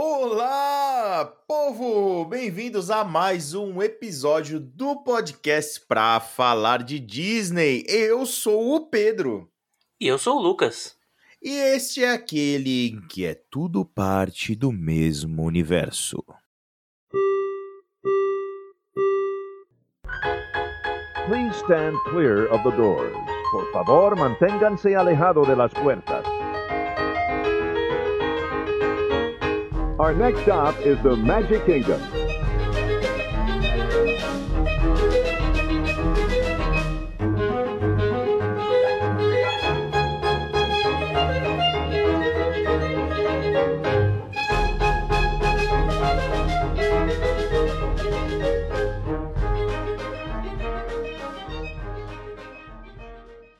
Olá, povo! Bem-vindos a mais um episódio do podcast pra falar de Disney. Eu sou o Pedro. E eu sou o Lucas. E este é aquele em que é tudo parte do mesmo universo. Please stand clear of the doors. Por favor, manténganse alejado de las puertas. Our next stop is the Magic Kingdom.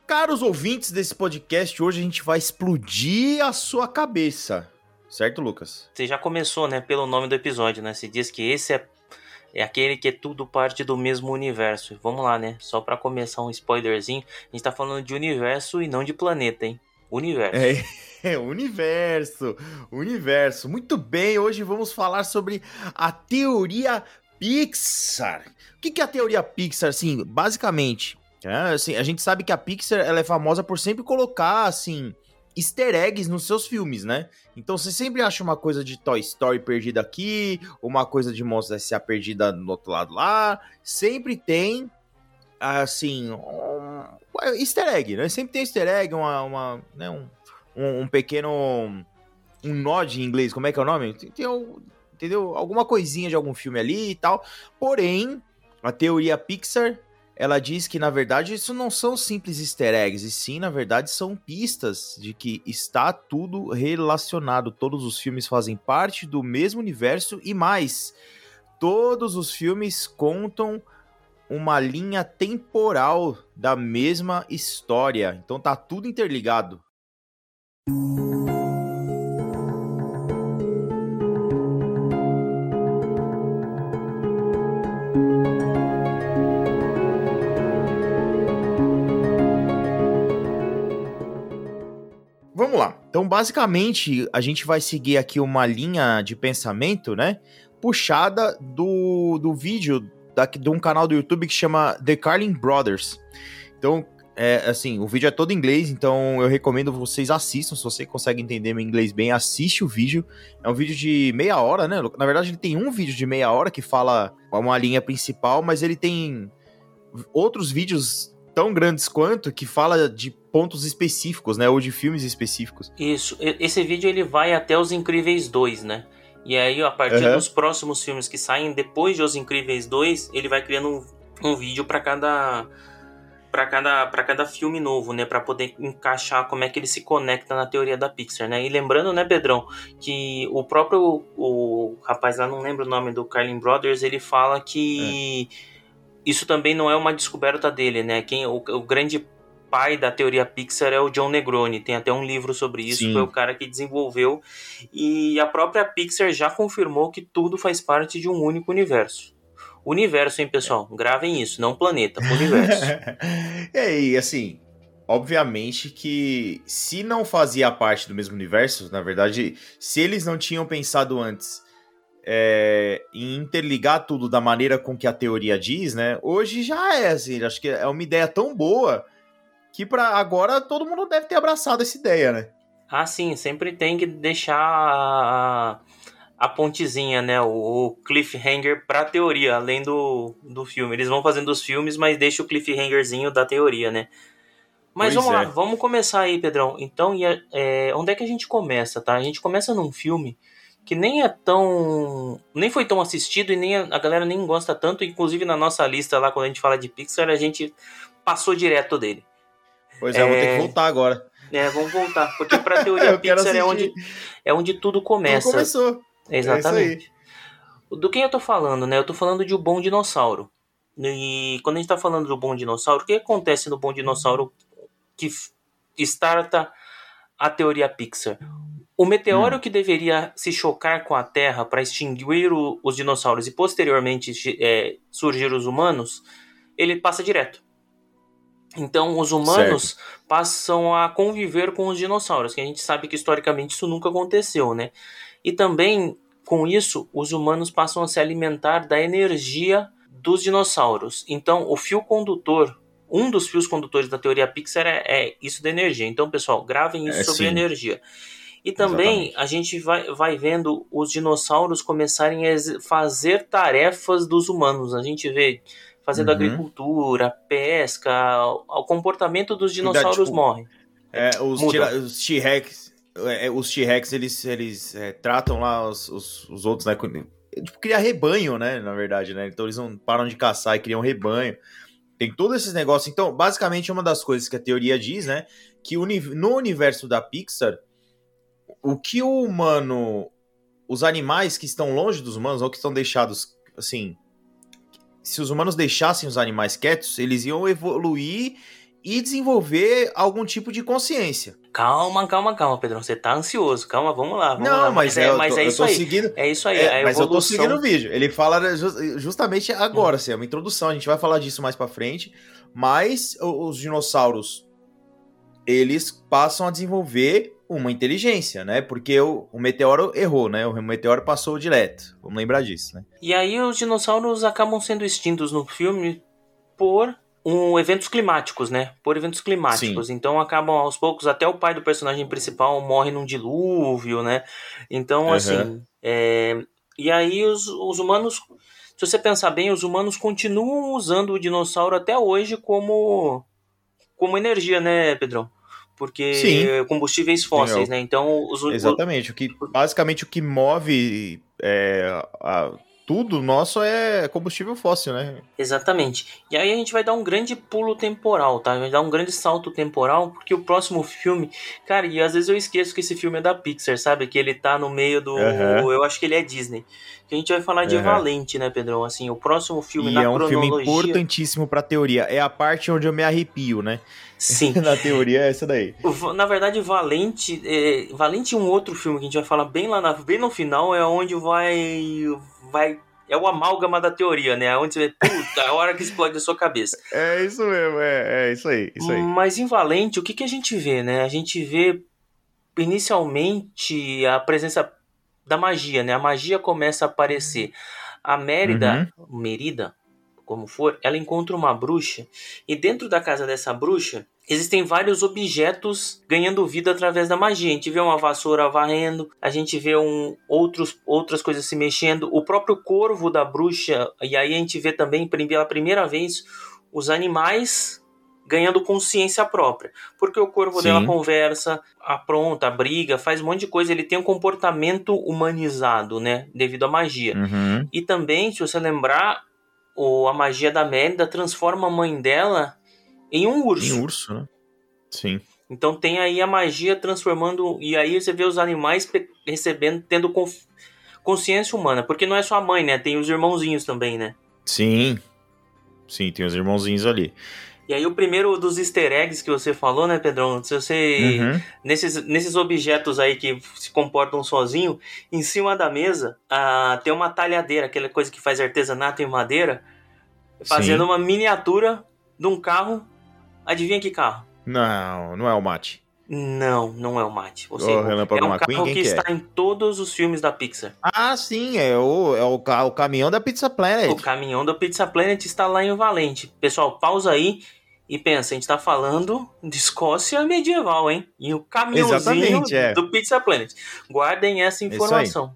Caros ouvintes desse podcast, hoje a gente vai explodir a sua cabeça. Certo, Lucas? Você já começou, né, pelo nome do episódio, né? Você diz que esse é, é aquele que é tudo parte do mesmo universo. Vamos lá, né? Só para começar um spoilerzinho, a gente tá falando de universo e não de planeta, hein? Universo. É, é universo, universo. Muito bem, hoje vamos falar sobre a teoria Pixar. O que é a teoria Pixar? Assim, basicamente, é, assim, a gente sabe que a Pixar ela é famosa por sempre colocar, assim, easter eggs nos seus filmes, né? Então você sempre acha uma coisa de Toy Story perdida aqui, uma coisa de Monstros S.A. perdida no outro lado lá. Sempre tem, assim, um easter egg, né? Sempre tem easter egg, uma, uma né? um, um, um, pequeno... um nod em inglês, como é que é o nome? Tem, tem entendeu? Alguma coisinha de algum filme ali e tal. Porém, a teoria Pixar ela diz que na verdade isso não são simples easter eggs, e sim, na verdade, são pistas de que está tudo relacionado. Todos os filmes fazem parte do mesmo universo e mais. Todos os filmes contam uma linha temporal da mesma história. Então tá tudo interligado. Então, basicamente, a gente vai seguir aqui uma linha de pensamento, né? Puxada do, do vídeo da, de um canal do YouTube que chama The Carlin Brothers. Então, é, assim, o vídeo é todo em inglês, então eu recomendo vocês assistam. Se você consegue entender meu inglês bem, assiste o vídeo. É um vídeo de meia hora, né? Na verdade, ele tem um vídeo de meia hora que fala uma linha principal, mas ele tem outros vídeos tão grandes quanto que fala de pontos específicos, né? Ou de filmes específicos. Isso. Esse vídeo ele vai até Os Incríveis 2, né? E aí, a partir uhum. dos próximos filmes que saem depois de Os Incríveis 2, ele vai criando um, um vídeo para cada para cada para cada filme novo, né, para poder encaixar como é que ele se conecta na teoria da Pixar, né? E lembrando, né, Pedrão, que o próprio o rapaz lá não lembro o nome do Carlin Brothers, ele fala que é. Isso também não é uma descoberta dele, né? Quem o, o grande pai da teoria Pixar é o John Negroni. Tem até um livro sobre isso, Sim. foi o cara que desenvolveu. E a própria Pixar já confirmou que tudo faz parte de um único universo. Universo, hein, pessoal? Gravem isso, não planeta, universo. é, e assim, obviamente que se não fazia parte do mesmo universo, na verdade, se eles não tinham pensado antes é, em interligar tudo da maneira com que a teoria diz, né? Hoje já é assim, acho que é uma ideia tão boa que para agora todo mundo deve ter abraçado essa ideia, né? Ah, sim, sempre tem que deixar a, a pontezinha, né? O, o cliffhanger pra teoria, além do, do filme. Eles vão fazendo os filmes, mas deixa o cliffhangerzinho da teoria, né? Mas pois vamos é. lá, vamos começar aí, Pedrão. Então, é, onde é que a gente começa, tá? A gente começa num filme que nem é tão. nem foi tão assistido e nem a, a galera nem gosta tanto. Inclusive na nossa lista lá, quando a gente fala de Pixar, a gente passou direto dele. Pois é, é, vou ter que é. voltar agora. É, vamos voltar. Porque pra teoria Pixar é onde, é onde tudo começa. Tudo começou. Exatamente. É do que eu tô falando, né? Eu tô falando de O Bom Dinossauro. E quando a gente tá falando do Bom Dinossauro, o que acontece no Bom Dinossauro que starta a teoria Pixar? O meteoro hum. que deveria se chocar com a Terra para extinguir o, os dinossauros e posteriormente é, surgir os humanos, ele passa direto. Então, os humanos certo. passam a conviver com os dinossauros, que a gente sabe que historicamente isso nunca aconteceu, né? E também, Com isso, os humanos passam a se alimentar da energia dos dinossauros. Então, o fio condutor, um dos fios condutores da teoria Pixar é, é isso da energia. Então, pessoal, gravem isso é, sobre sim. energia. E também Exatamente. a gente vai, vai vendo os dinossauros começarem a fazer tarefas dos humanos. A gente vê fazendo uhum. agricultura, pesca, o comportamento dos dinossauros tipo, morre. É, os T-Rex, é, é, os T-Rex eles, eles é, tratam lá os, os, os outros, né? Tipo, criar rebanho, né? Na verdade, né? Então eles não param de caçar e criam rebanho. Tem todos esses negócios. Então, basicamente, uma das coisas que a teoria diz, né? Que no universo da Pixar, o que o humano. Os animais que estão longe dos humanos, ou que estão deixados, assim. Se os humanos deixassem os animais quietos, eles iam evoluir e desenvolver algum tipo de consciência. Calma, calma, calma, Pedrão. Você tá ansioso. Calma, vamos lá. Vamos não, lá. Mas, é, mas é, isso aí. Seguindo, é isso aí. É, mas eu tô seguindo o vídeo. Ele fala justamente agora, hum. assim, é uma introdução. A gente vai falar disso mais para frente. Mas os dinossauros, eles passam a desenvolver uma inteligência, né? Porque o, o, meteoro errou, né? O meteoro passou direto. Vamos lembrar disso, né? E aí os dinossauros acabam sendo extintos no filme por um, eventos climáticos, né? Por eventos climáticos. Sim. Então acabam aos poucos, até o pai do personagem principal morre num dilúvio, né? Então, uhum. assim. É... E aí os, os humanos. Se você pensar bem, os humanos continuam usando o dinossauro até hoje como, como energia, né, Pedrão? Porque Sim. combustíveis fósseis, Sim, eu... né? Então os exatamente o que basicamente o que move é, a, tudo nosso é combustível fóssil, né? Exatamente. E aí a gente vai dar um grande pulo temporal, tá? Vai dar um grande salto temporal, porque o próximo filme, cara, e às vezes eu esqueço que esse filme é da Pixar, sabe? Que ele tá no meio do, uhum. eu acho que ele é Disney. Que a gente vai falar de uhum. Valente, né, Pedrão? Assim, o próximo filme e na é um cronologia... filme importantíssimo pra teoria. É a parte onde eu me arrepio, né? Sim. Na teoria é essa daí. Na verdade, Valente, é, Valente um outro filme que a gente vai falar bem lá na, bem no final é onde vai vai é o amálgama da teoria, né? Onde você vê, puta, é a hora que explode a sua cabeça. É isso mesmo, é, é isso aí, isso aí. Mas em Valente, o que, que a gente vê, né? A gente vê inicialmente a presença da magia, né? A magia começa a aparecer. A Mérida, uhum. Merida, como for, ela encontra uma bruxa e dentro da casa dessa bruxa existem vários objetos ganhando vida através da magia. A gente vê uma vassoura varrendo, a gente vê um, outros, outras coisas se mexendo, o próprio corvo da bruxa, e aí a gente vê também pela primeira vez os animais ganhando consciência própria. Porque o corvo Sim. dela conversa, apronta, briga, faz um monte de coisa. Ele tem um comportamento humanizado, né? Devido à magia. Uhum. E também, se você lembrar, o, a magia da Mérida transforma a mãe dela em um urso. Em urso, né? Sim. Então tem aí a magia transformando. E aí você vê os animais recebendo, tendo consciência humana. Porque não é só a mãe, né? Tem os irmãozinhos também, né? Sim. Sim, tem os irmãozinhos ali. E aí o primeiro dos easter eggs que você falou, né, Pedrão? Se você. Uhum. Nesses, nesses objetos aí que se comportam sozinho, em cima da mesa ah, tem uma talhadeira, aquela coisa que faz artesanato em madeira, fazendo Sim. uma miniatura de um carro. Adivinha que carro? Não, não é o Mate. Não, não é o Mate. Você, é um carro que, que está é? em todos os filmes da Pixar. Ah, sim, é o, é o, o caminhão da Pizza Planet. O caminhão da Pizza Planet está lá em Valente. Pessoal, pausa aí e pensa, a gente tá falando de Escócia medieval, hein? E o caminhãozinho é. do Pizza Planet. Guardem essa informação.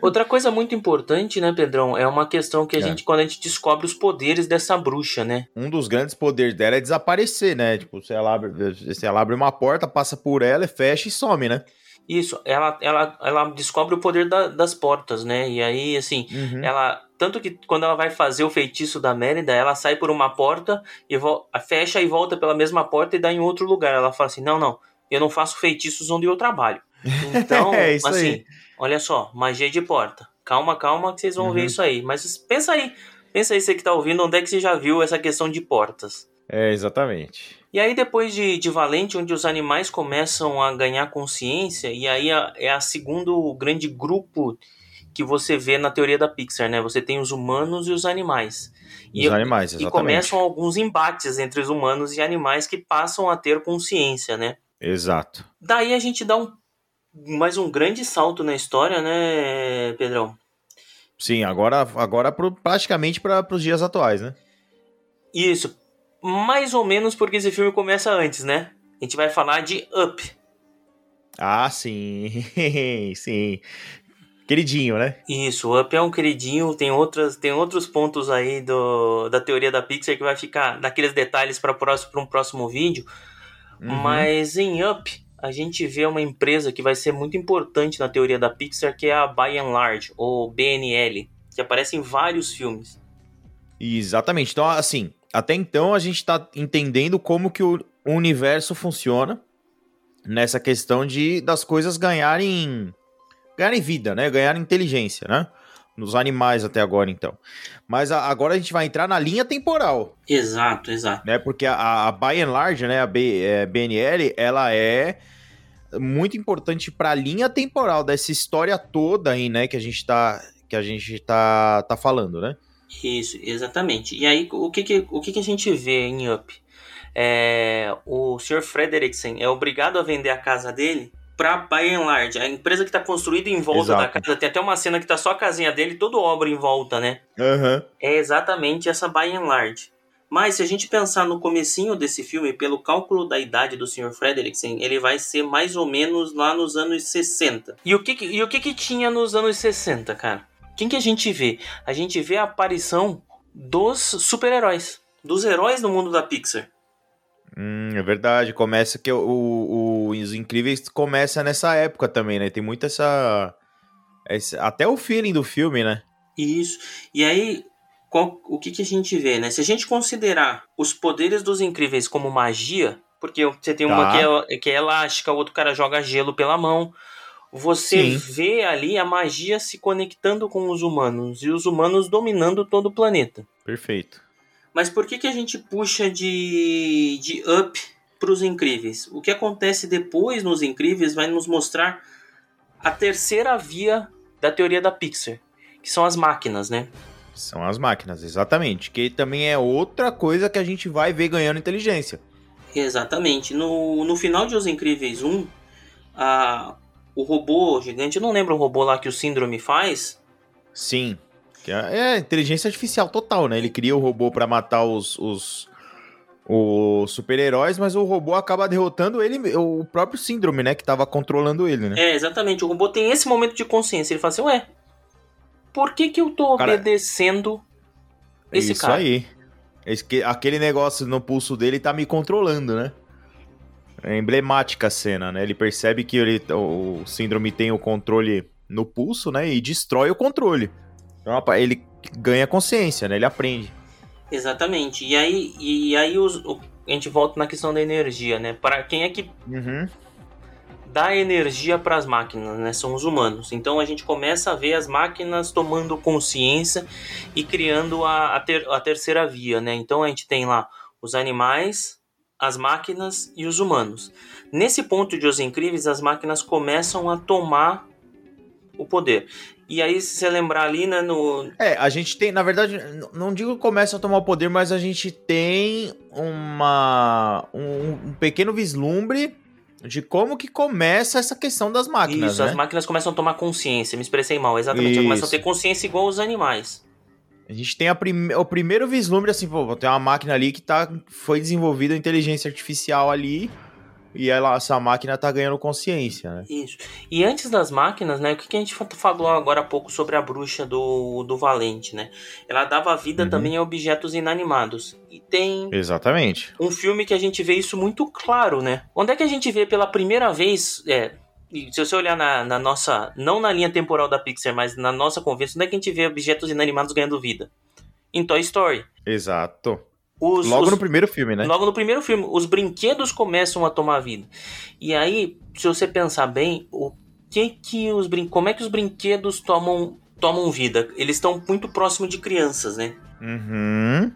Outra coisa muito importante, né, Pedrão, é uma questão que a é. gente, quando a gente descobre os poderes dessa bruxa, né? Um dos grandes poderes dela é desaparecer, né? Tipo, se ela abre, se ela abre uma porta, passa por ela, fecha e some, né? Isso, ela, ela, ela descobre o poder da, das portas, né? E aí, assim, uhum. ela. Tanto que quando ela vai fazer o feitiço da Mérida, ela sai por uma porta e fecha e volta pela mesma porta e dá em outro lugar. Ela fala assim: não, não, eu não faço feitiços onde eu trabalho. Então, é assim, aí. olha só, magia de porta. Calma, calma, que vocês vão uhum. ver isso aí. Mas pensa aí, pensa aí, você que tá ouvindo, onde é que você já viu essa questão de portas? É, exatamente. E aí, depois de, de Valente, onde os animais começam a ganhar consciência, e aí é a segundo grande grupo que você vê na teoria da Pixar, né? Você tem os humanos e os animais. Os e, animais, exatamente. E começam alguns embates entre os humanos e animais que passam a ter consciência, né? Exato. Daí a gente dá um mais um grande salto na história, né, Pedrão? Sim, agora, agora praticamente para os dias atuais, né? Isso, mais ou menos porque esse filme começa antes, né? A gente vai falar de Up. Ah, sim, sim. Queridinho, né? Isso, Up é um queridinho, tem, outras, tem outros pontos aí do, da teoria da Pixar que vai ficar daqueles detalhes para um próximo vídeo. Uhum. Mas em Up, a gente vê uma empresa que vai ser muito importante na teoria da Pixar, que é a By and Large, ou BNL, que aparece em vários filmes. Exatamente. Então, assim, até então a gente está entendendo como que o universo funciona nessa questão de das coisas ganharem ganharem vida, né? Ganharem inteligência, né? Nos animais até agora, então. Mas a, agora a gente vai entrar na linha temporal. Exato, exato. Né? Porque a, a By and Large, né? A B, é, BNL, ela é muito importante para a linha temporal dessa história toda aí, né? Que a gente tá, que a gente tá, tá falando, né? Isso, exatamente. E aí, o que que, o que, que a gente vê em Up? É, o Sr. Frederiksen é obrigado a vender a casa dele para By and Large, a empresa que está construída em volta Exato. da casa. Tem até uma cena que tá só a casinha dele toda obra em volta, né? Uhum. É exatamente essa By and Large. Mas se a gente pensar no comecinho desse filme, pelo cálculo da idade do Sr. Frederiksen, ele vai ser mais ou menos lá nos anos 60. E o que, e o que, que tinha nos anos 60, cara? Quem que a gente vê? A gente vê a aparição dos super-heróis, dos heróis no mundo da Pixar. Hum, é verdade. Começa que o, o, Os Incríveis começa nessa época também, né? Tem muito essa, essa, Até o feeling do filme, né? Isso. E aí, qual, o que, que a gente vê, né? Se a gente considerar os poderes dos Incríveis como magia, porque você tem tá. uma que é, que é elástica, o outro cara joga gelo pela mão. Você Sim. vê ali a magia se conectando com os humanos e os humanos dominando todo o planeta. Perfeito. Mas por que, que a gente puxa de, de Up para os Incríveis? O que acontece depois nos Incríveis vai nos mostrar a terceira via da teoria da Pixar, que são as máquinas, né? São as máquinas, exatamente. Que também é outra coisa que a gente vai ver ganhando inteligência. Exatamente. No, no final de Os Incríveis 1, a, o robô gigante, eu não lembro o robô lá que o Síndrome faz. Sim. Que é, é inteligência artificial total, né? Ele cria o robô para matar os, os, os super-heróis, mas o robô acaba derrotando ele, o próprio síndrome, né? Que tava controlando ele, né? É, exatamente. O robô tem esse momento de consciência. Ele fala assim, ué, por que que eu tô cara, obedecendo esse isso cara? Isso aí. Aquele negócio no pulso dele tá me controlando, né? É emblemática a cena, né? Ele percebe que ele, o síndrome tem o controle no pulso, né? E destrói o controle. Então, ele ganha consciência, né? Ele aprende. Exatamente. E aí, e aí os, a gente volta na questão da energia, né? Para quem é que uhum. dá energia para as máquinas, né? São os humanos. Então a gente começa a ver as máquinas tomando consciência e criando a, a, ter, a terceira via, né? Então a gente tem lá os animais, as máquinas e os humanos. Nesse ponto de Os Incríveis, as máquinas começam a tomar o poder. E aí, se você lembrar ali, né, no... É, a gente tem, na verdade, não digo que começa a tomar o poder, mas a gente tem uma... um, um pequeno vislumbre de como que começa essa questão das máquinas, Isso, né? as máquinas começam a tomar consciência, me expressei mal, exatamente, começam a ter consciência igual os animais. A gente tem a prim... o primeiro vislumbre, assim, pô, tem uma máquina ali que tá... foi desenvolvida a inteligência artificial ali e ela, essa máquina tá ganhando consciência, né? Isso. E antes das máquinas, né? O que, que a gente falou agora há pouco sobre a bruxa do, do Valente, né? Ela dava vida uhum. também a objetos inanimados. E tem. Exatamente. Um filme que a gente vê isso muito claro, né? Onde é que a gente vê pela primeira vez. É, se você olhar na, na nossa. Não na linha temporal da Pixar, mas na nossa conversa, onde é que a gente vê objetos inanimados ganhando vida? Em Toy Story. Exato. Os, logo os, no primeiro filme, né? Logo no primeiro filme, os brinquedos começam a tomar vida. E aí, se você pensar bem, o que que os brin como é que os brinquedos tomam tomam vida? Eles estão muito próximo de crianças, né? Uhum.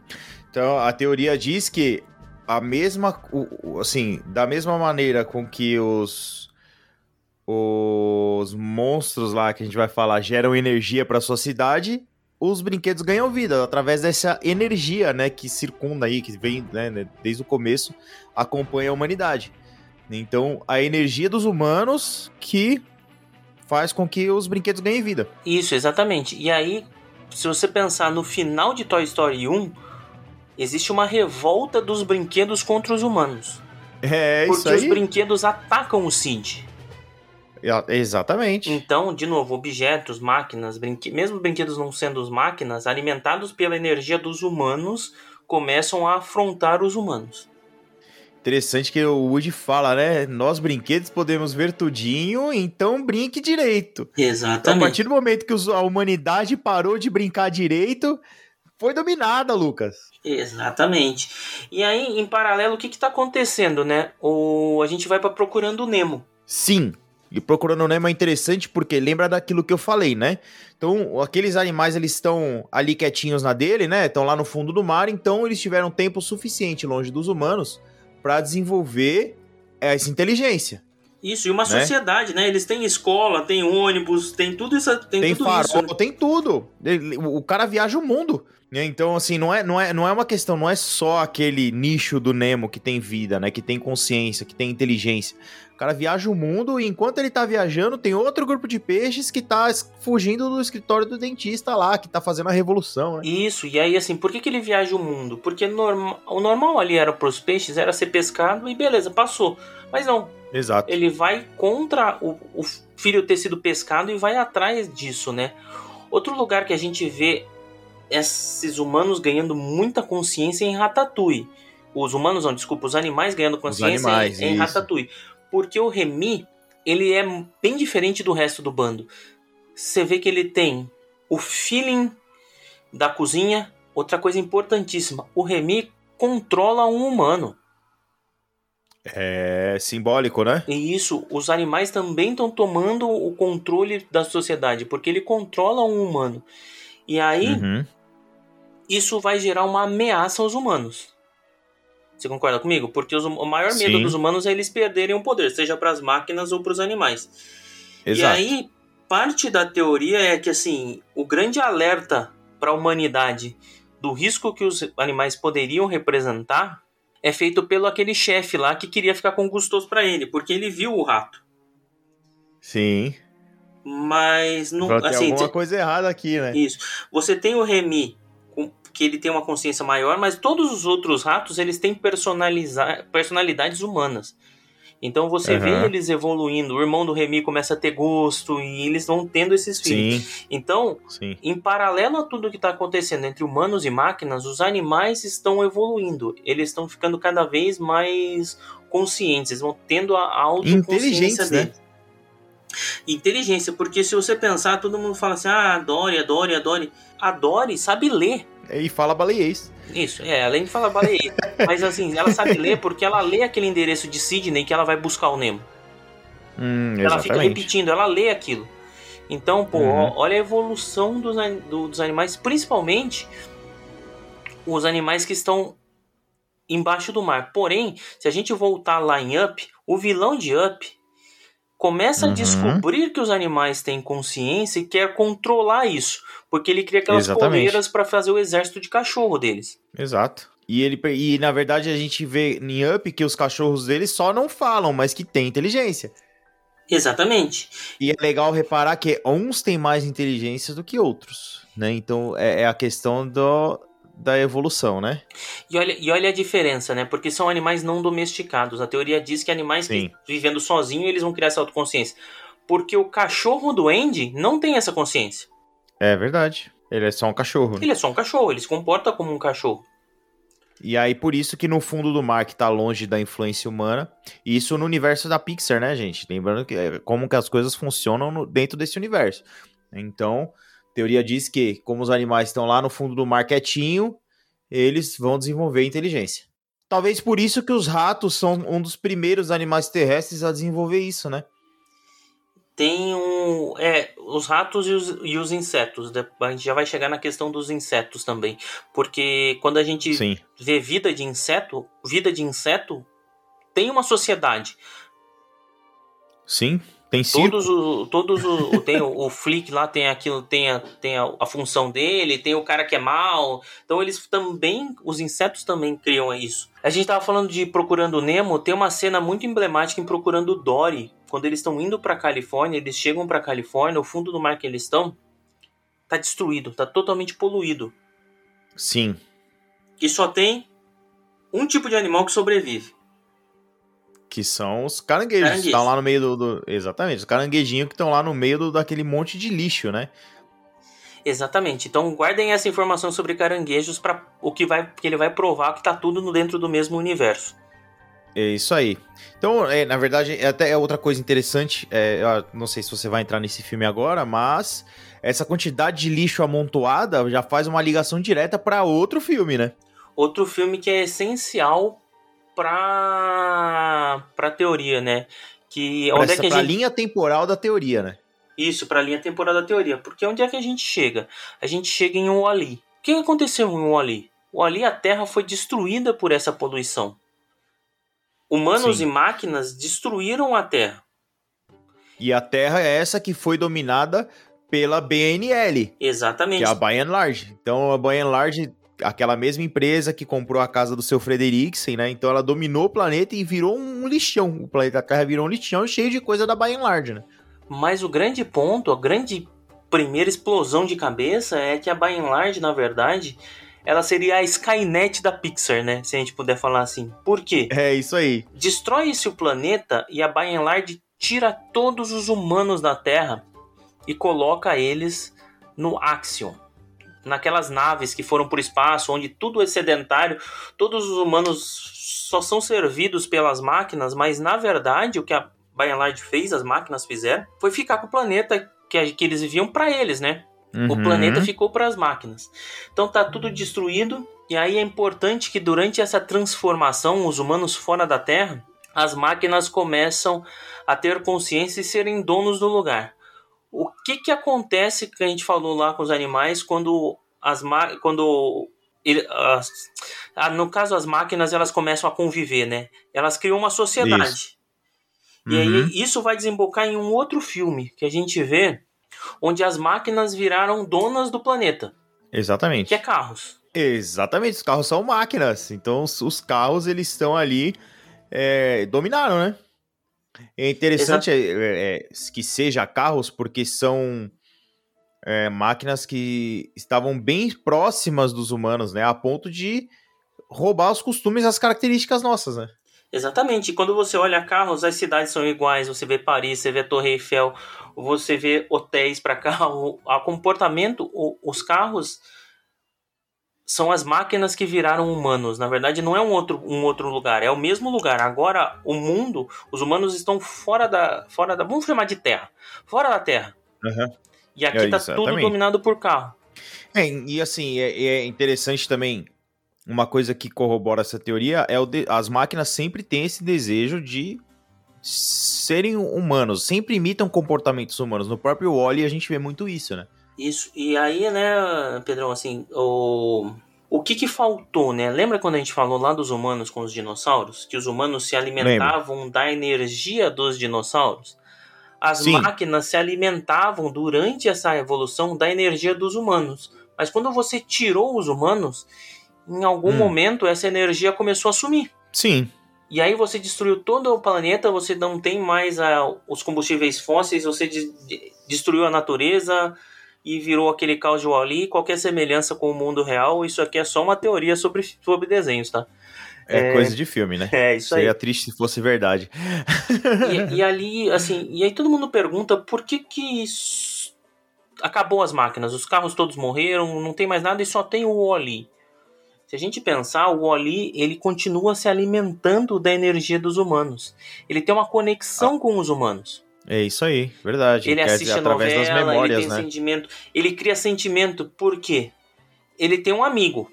Então, a teoria diz que a mesma, assim, da mesma maneira com que os os monstros lá que a gente vai falar geram energia para sua cidade, os brinquedos ganham vida através dessa energia, né, que circunda aí, que vem né, né, desde o começo, acompanha a humanidade. Então, a energia dos humanos que faz com que os brinquedos ganhem vida. Isso, exatamente. E aí, se você pensar no final de Toy Story 1, existe uma revolta dos brinquedos contra os humanos. É, isso Porque aí. os brinquedos atacam o Sid. Exatamente. Então, de novo, objetos, máquinas, brinque... mesmo brinquedos não sendo as máquinas, alimentados pela energia dos humanos, começam a afrontar os humanos. Interessante que o Woody fala, né? Nós brinquedos podemos ver tudinho, então brinque direito. Então, a Exatamente. partir do momento que os- a humanidade parou de brincar direito, foi dominada, Lucas. Exatamente. E aí, em paralelo, o que está acontecendo, né? O... A gente vai para Procurando o Nemo. Sim. E procurando o Nemo é interessante porque lembra daquilo que eu falei, né? Então, aqueles animais eles estão ali quietinhos na dele, né? Estão lá no fundo do mar, então eles tiveram tempo suficiente longe dos humanos para desenvolver essa inteligência. Isso, e uma Né? sociedade, né? Eles têm escola, tem ônibus, tem tudo isso. Tem, Tem, tudo farol, isso. né? tem tudo. O cara viaja o mundo. né? Então, assim, não é, não, é, não é uma questão, não é só aquele nicho do Nemo que tem vida, né? Que tem consciência, que tem inteligência. O cara viaja o mundo e enquanto ele tá viajando, tem outro grupo de peixes que tá fugindo do escritório do dentista lá, que tá fazendo a revolução, né? Isso, e aí assim, por que, que ele viaja o mundo? Porque norma- o normal ali era pros peixes, era ser pescado e beleza, passou. Mas não, Exato. ele vai contra o, o filho ter sido pescado e vai atrás disso, né? Outro lugar que a gente vê esses humanos ganhando muita consciência é em Ratatouille. Os humanos, não, desculpa, os animais ganhando consciência animais, é em isso. Ratatouille. Porque o Remy, ele é bem diferente do resto do bando. Você vê que ele tem o feeling da cozinha. Outra coisa importantíssima, o Remy controla um humano. É simbólico, né? E isso, os animais também estão tomando o controle da sociedade, porque ele controla um humano. E aí, Uhum. isso vai gerar uma ameaça aos humanos. Você concorda comigo? Porque os o maior medo Sim. dos humanos é eles perderem o poder, seja para as máquinas ou para os animais. Exato. E aí, parte da teoria é que assim, o grande alerta para a humanidade do risco que os animais poderiam representar é feito pelo aquele chefe lá que queria ficar com gostoso para ele, porque ele viu o rato. Sim. Mas não, assim, alguma coisa errada aqui, né? isso. Você tem o Remy, que ele tem uma consciência maior, mas todos os outros ratos eles têm personalidades humanas. Então você vê Aham. eles evoluindo. O irmão do Remy começa a ter gosto e eles vão tendo esses filhos. Sim, Então, sim. em paralelo a tudo que está acontecendo entre humanos e máquinas, os animais estão evoluindo. Eles estão ficando cada vez mais conscientes, eles vão tendo a autoconsciência né? deles. Inteligência, porque se você pensar, todo mundo fala assim: ah, adore, adore, adore. Adore sabe ler. E fala baleiês. Isso, é, além de falar baleia. Mas assim, ela sabe ler porque ela lê aquele endereço de Sydney que ela vai buscar o Nemo. Hum, Ela fica repetindo, ela lê aquilo. Então, pô, Uhum. olha a evolução dos, dos animais, principalmente os animais que estão embaixo do mar. Porém, se a gente voltar lá em Up, o vilão de Up começa a Uhum. descobrir que os animais têm consciência e quer controlar isso, porque ele cria aquelas Exatamente. coleiras para fazer o exército de cachorro deles. Exato. E, ele, e na verdade a gente vê em Up que os cachorros deles só não falam, mas que têm inteligência. Exatamente. E é legal reparar que uns têm mais inteligência do que outros, né? Então é, é a questão do, da evolução, né? E olha, e olha a diferença, né? Porque são animais não domesticados. A teoria diz que animais Sim. que vivendo sozinho eles vão criar essa autoconsciência. Porque o cachorro do Andy não tem essa consciência. É verdade. Ele é só um cachorro. né? Ele é só um cachorro, ele se comporta como um cachorro. E aí, por isso que no fundo do mar, que tá longe da influência humana, e isso no universo da Pixar, né, gente? Lembrando que é, como que as coisas funcionam no- dentro desse universo. Então, teoria diz que, como os animais estão lá no fundo do mar quietinho, eles vão desenvolver inteligência. Talvez por isso que os ratos são um dos primeiros animais terrestres a desenvolver isso, né? Tem um. É, os ratos e os, e os insetos. De- A gente já vai chegar na questão dos insetos também. Porque quando a gente Sim. vê vida de inseto, vida de inseto tem uma sociedade. Sim. Tem circo? Todos o, todos o, tem o, o Flick lá tem aquilo, tem, a, tem a, a, função dele, tem o cara que é mal. Então eles também, os insetos também criam isso. A gente tava falando de Procurando Nemo, tem uma cena muito emblemática em Procurando Dory. Quando eles estão indo pra Califórnia, eles chegam pra Califórnia, o fundo do mar que eles estão tá destruído, tá totalmente poluído. Sim. E só tem um tipo de animal que sobrevive. Que são os caranguejos. Caranguejo. Estão lá no meio do, do, Exatamente, os caranguejinhos que estão lá no meio do, daquele monte de lixo, né? Exatamente. Então guardem essa informação sobre caranguejos para o que vai que ele vai provar que tá tudo dentro do mesmo universo. É isso aí. Então, é, na verdade, é até é outra coisa interessante. É, não sei se você vai entrar nesse filme agora, mas essa quantidade de lixo amontoada já faz uma ligação direta para outro filme, né? Outro filme que é essencial para para teoria, né? Que onde é que a gente... linha temporal da teoria, né? Isso, para a linha temporal da teoria. Porque onde é que a gente chega? A gente chega em Wall-E. O que aconteceu em Wall-E? Wall-E, a Terra foi destruída por essa poluição. Humanos Sim. e máquinas destruíram a Terra. E a Terra é essa que foi dominada pela BNL. Exatamente. Que é a By and Large. Então a By and Large aquela mesma empresa que comprou a casa do seu Frederiksen, né? Então ela dominou o planeta e virou um lixão. O planeta Terra virou um lixão cheio de coisa da By and Large, né? Mas o grande ponto, a grande primeira explosão de cabeça é que a By and Large, na verdade, ela seria a Skynet da Pixar, né? Se a gente puder falar assim. Por quê? É isso aí. Destrói-se o planeta e a By and Large tira todos os humanos da Terra e coloca eles no Axion naquelas naves que foram por espaço, onde tudo é sedentário, todos os humanos só são servidos pelas máquinas, mas na verdade o que a Bayard fez, as máquinas fizeram, foi ficar com o planeta que, que eles viviam para eles, né? Uhum. O planeta ficou para as máquinas. Então tá tudo destruído, e aí é importante que durante essa transformação, os humanos fora da Terra, as máquinas começam a ter consciência e serem donos do lugar. O que que acontece que a gente falou lá com os animais quando as quando ele, as, no caso as máquinas elas começam a conviver, né? Elas criam uma sociedade. Isso. E uhum. aí isso vai desembocar em um outro filme que a gente vê onde as máquinas viraram donas do planeta. Exatamente. Que é carros. Exatamente, os carros são máquinas. Então os carros eles estão ali é, dominaram, né? É interessante é, é, que seja carros porque são é, máquinas que estavam bem próximas dos humanos, né? A ponto de roubar os costumes e as características nossas, né? Exatamente. Quando você olha carros, as cidades são iguais. Você vê Paris, você vê Torre Eiffel, você vê hotéis para carro. O comportamento, os carros são as máquinas que viraram humanos. Na verdade, não é um outro, um outro lugar, é o mesmo lugar. Agora, o mundo, os humanos estão fora da, fora da, vamos chamar de Terra, fora da Terra. Uhum. E aqui é, tá tudo dominado por carro. É, e assim, é, é, interessante também. Uma coisa que corrobora essa teoria é o de, as máquinas sempre têm esse desejo de serem humanos, sempre imitam comportamentos humanos. No próprio Wally a gente vê muito isso, né? Isso, e aí, né, Pedrão, assim, o, o que que faltou, né? Lembra quando a gente falou lá dos humanos com os dinossauros? Que os humanos se alimentavam Lembra. da energia dos dinossauros? As Sim. máquinas se alimentavam durante essa evolução da energia dos humanos. Mas quando você tirou os humanos, em algum hum. momento essa energia começou a sumir. Sim. E aí você destruiu todo o planeta, você não tem mais uh, os combustíveis fósseis, você de destruiu a natureza, e virou aquele caos de Wally. Qualquer semelhança com o mundo real, isso aqui é só uma teoria sobre, sobre desenhos, tá? É, é, coisa de filme, né? É, isso Seria aí. triste se fosse verdade. E, e, ali, assim, e aí todo mundo pergunta por que que acabou as máquinas, os carros todos morreram, não tem mais nada e só tem o Wally. Se a gente pensar, o Wally, ele continua se alimentando da energia dos humanos. Ele tem uma conexão ah. com os humanos. É isso aí, verdade. Ele Quer assiste dizer, através novela, das memórias, ele tem né? sentimento. Ele cria sentimento por quê? Ele tem um amigo.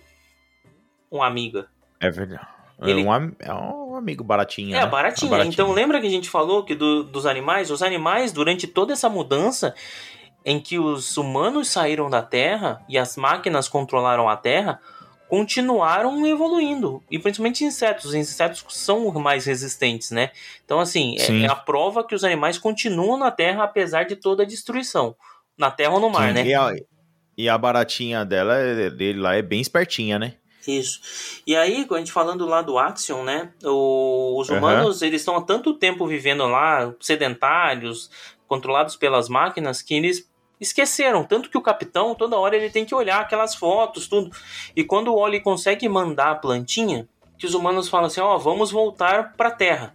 Uma amiga. É verdade. É ele... É, um, é um amigo baratinho. É, né? baratinho. baratinho. Então lembra que a gente falou que do, dos animais? Os animais, durante toda essa mudança em que os humanos saíram da Terra e as máquinas controlaram a Terra, continuaram evoluindo. E principalmente insetos. Os insetos são mais resistentes, né? Então, assim, é, é, a prova que os animais continuam na Terra apesar de toda a destruição. Na Terra ou no mar, Sim, né? E a, e a baratinha dela, dele lá, é bem espertinha, né? Isso. E aí, a gente falando lá do Axion, né? Os humanos, uhum. eles estão há tanto tempo vivendo lá, sedentários, controlados pelas máquinas, que eles esqueceram. Tanto que o capitão, toda hora, ele tem que olhar aquelas fotos, tudo. E quando o Oli consegue mandar a plantinha, que os humanos falam assim: ó, oh, vamos voltar pra Terra.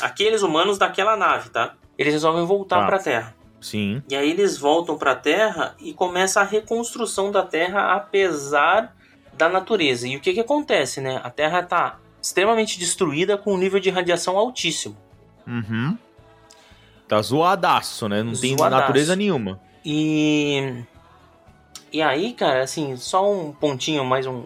Aqueles humanos daquela nave, tá? Eles resolvem voltar ah, pra Terra. Sim. E aí eles voltam pra Terra e começa a reconstrução da Terra, apesar da natureza. E o que que acontece, né? A Terra está extremamente destruída com um nível de radiação altíssimo. Uhum. Tá zoadaço, né? Não tem natureza nenhuma. E e aí, cara, assim, só um pontinho, mais um,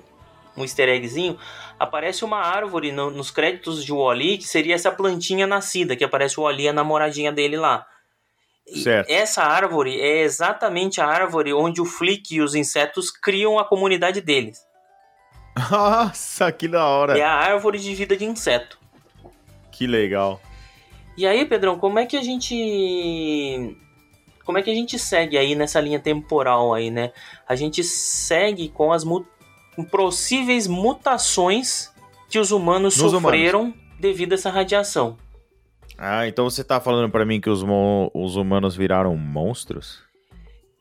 um easter eggzinho, aparece uma árvore no, nos créditos de Wally, que seria essa plantinha nascida, que aparece o Wally, a namoradinha dele lá. Certo. essa árvore é exatamente a árvore onde o Flick e os insetos criam a comunidade deles. Nossa, que da hora. É a árvore de vida de inseto. Que legal. E aí, Pedrão, como é que a gente como é que a gente segue aí nessa linha temporal aí, né? A gente segue com as mu com possíveis mutações que os humanos Nos sofreram humanos. devido a essa radiação. Ah, então você tá falando para mim que os, os humanos viraram monstros?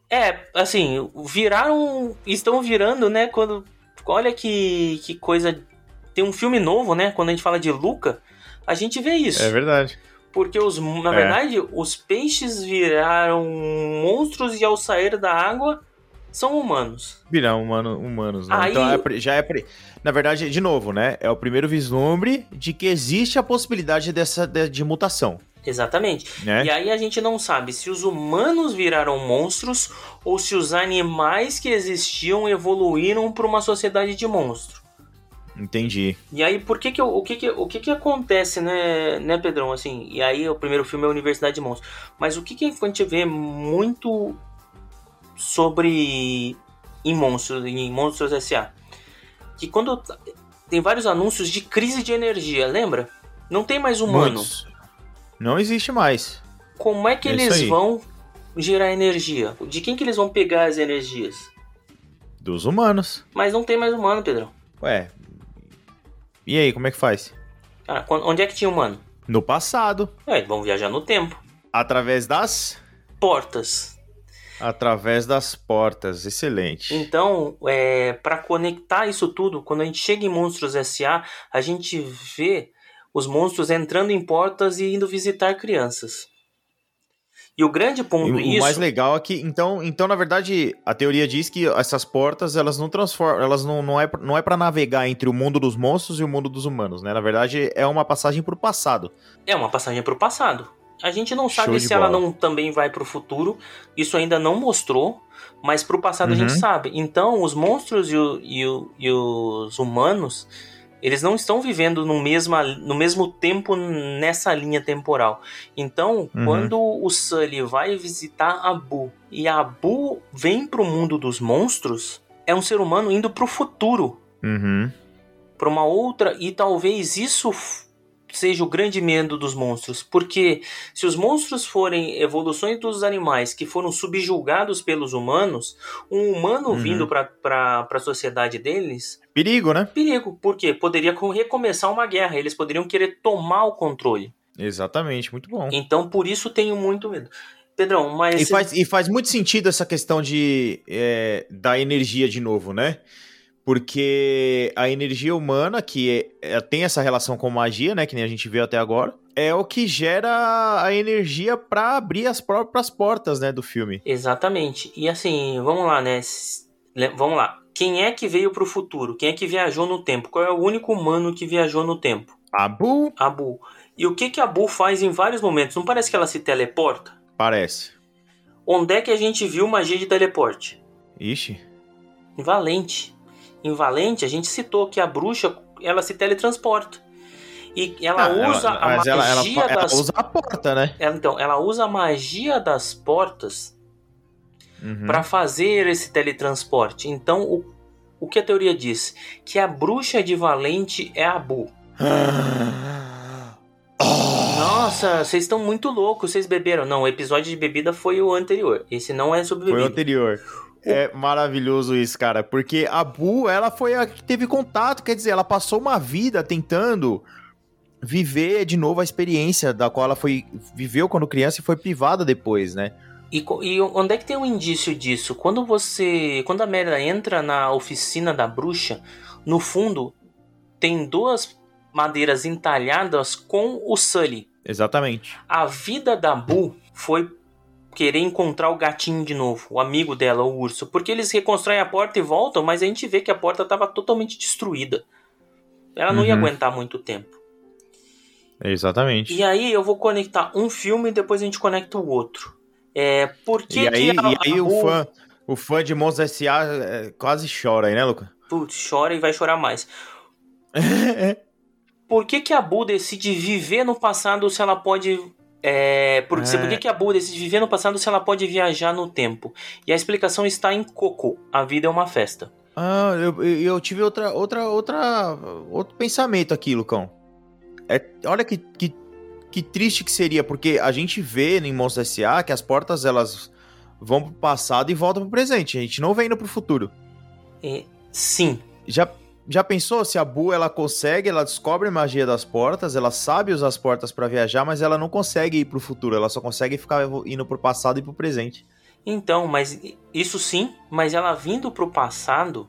É, assim, viraram. Estão virando, né? Quando olha que, que coisa. Tem um filme novo, né? Quando a gente fala de Luca, a gente vê isso. É verdade. Porque os, na é. verdade, os peixes viraram monstros e ao sair da água são humanos. Viram humano, humanos, né? Aí... Então é, já é. Na verdade, de novo, né? É o primeiro vislumbre de que existe a possibilidade dessa de, de mutação. Exatamente. Né? E aí a gente não sabe se os humanos viraram monstros ou se os animais que existiam evoluíram para uma sociedade de monstros. Entendi. E aí, por que que, o que que, o que que acontece, né, né, Pedrão? Assim, e aí o primeiro filme é Universidade de Monstros. Mas o que que a gente vê muito sobre em Monstros, em Monstros S.A. Que quando tem vários anúncios de crise de energia, lembra? Não tem mais humano. Muitos. Não existe mais. Como é que é eles vão gerar energia? De quem que eles vão pegar as energias? Dos humanos. Mas não tem mais humano, Pedrão. Ué. E aí, como é que faz? Ah, onde é que tinha humano? No passado. É, vão viajar no tempo. Através das portas. Através das portas, excelente. Então, é, para conectar isso tudo, quando a gente chega em Monstros S.A., a gente vê os monstros entrando em portas e indo visitar crianças. E o grande ponto e, isso... O mais legal é que, então, então, na verdade, a teoria diz que essas portas, elas não transformam, elas não, não é, não é para navegar entre o mundo dos monstros e o mundo dos humanos, né? Na verdade, é uma passagem pro passado. É uma passagem pro passado. A gente não sabe se bola. ela não também vai pro futuro, isso ainda não mostrou, mas pro passado uhum. a gente uhum. sabe. Então, os monstros e, o, e, o, e os humanos eles não estão vivendo no, mesma, no mesmo tempo nessa linha temporal. Então, uhum. quando o Sully vai visitar a Boo e a Boo vem pro mundo dos monstros, é um ser humano indo pro futuro. Uhum. Pra uma outra. E talvez isso seja o grande medo dos monstros, porque se os monstros forem evoluções dos animais que foram subjugados pelos humanos, um humano uhum. vindo para a sociedade deles. Perigo, né? Perigo, porque poderia recomeçar uma guerra, eles poderiam querer tomar o controle. Exatamente, muito bom. Então por isso tenho muito medo. Pedrão, mas. E faz, e faz muito sentido essa questão de é, da energia de novo, né? Porque a energia humana, que é, é, tem essa relação com magia, né? Que nem a gente viu até agora, é o que gera a energia para abrir as próprias portas, né? Do filme. Exatamente. E assim, vamos lá, né? Vamos lá. Quem é que veio pro futuro? Quem é que viajou no tempo? Qual é o único humano que viajou no tempo? Abu. Abu. E o que que a Abu faz em vários momentos? Não parece que ela se teleporta? Parece. Onde é que a gente viu magia de teleporte? Ixi. Valente em Valente, a gente citou que a bruxa ela se teletransporta. E ela ah, usa ela, a magia ela, ela, das... ela usa a porta, né? Ela, então, ela usa a magia das portas uhum. para fazer esse teletransporte. Então, o, O que a teoria diz? Que a bruxa de Valente é a Bu. Nossa, vocês estão muito loucos, vocês beberam. Não, o episódio de bebida foi o anterior. Esse não é sobre bebida. Foi o anterior. É maravilhoso isso, cara, porque a Bu, ela foi a que teve contato, quer dizer, ela passou uma vida tentando viver de novo a experiência da qual ela foi viveu quando criança e foi privada depois, né? E, e onde é que tem um indício disso? Quando você, quando a Merda entra na oficina da bruxa, no fundo tem duas madeiras entalhadas com o Sully. Exatamente. A vida da Bu foi querer encontrar o gatinho de novo, o amigo dela, o urso, porque eles reconstroem a porta e voltam, mas a gente vê que a porta estava totalmente destruída. Ela não uhum. ia aguentar muito tempo. Exatamente. E aí eu vou conectar um filme e depois a gente conecta o outro. É, por que e aí, que a, e aí o, fã, o fã de Monstros S.A. É, quase chora aí, né, Luca? Putz, chora e vai chorar mais. por que, que a Bu decide viver no passado se ela pode é, por, é. por que, que a Bu decide viver no passado se ela pode viajar no tempo? E a explicação está em Coco. A vida é uma festa. Ah, eu, eu tive outra, outra, outra, outro pensamento aqui, Lucão. É, olha que, que, que triste que seria, porque a gente vê em Monstros S.A. que as portas elas vão pro passado e voltam pro presente. A gente não vem indo pro futuro. É, sim. Já, já pensou se a Bu ela consegue, ela descobre a magia das portas, ela sabe usar as portas para viajar, mas ela não consegue ir pro futuro, ela só consegue ficar indo pro passado e pro presente. Então, mas isso sim, mas ela vindo pro passado,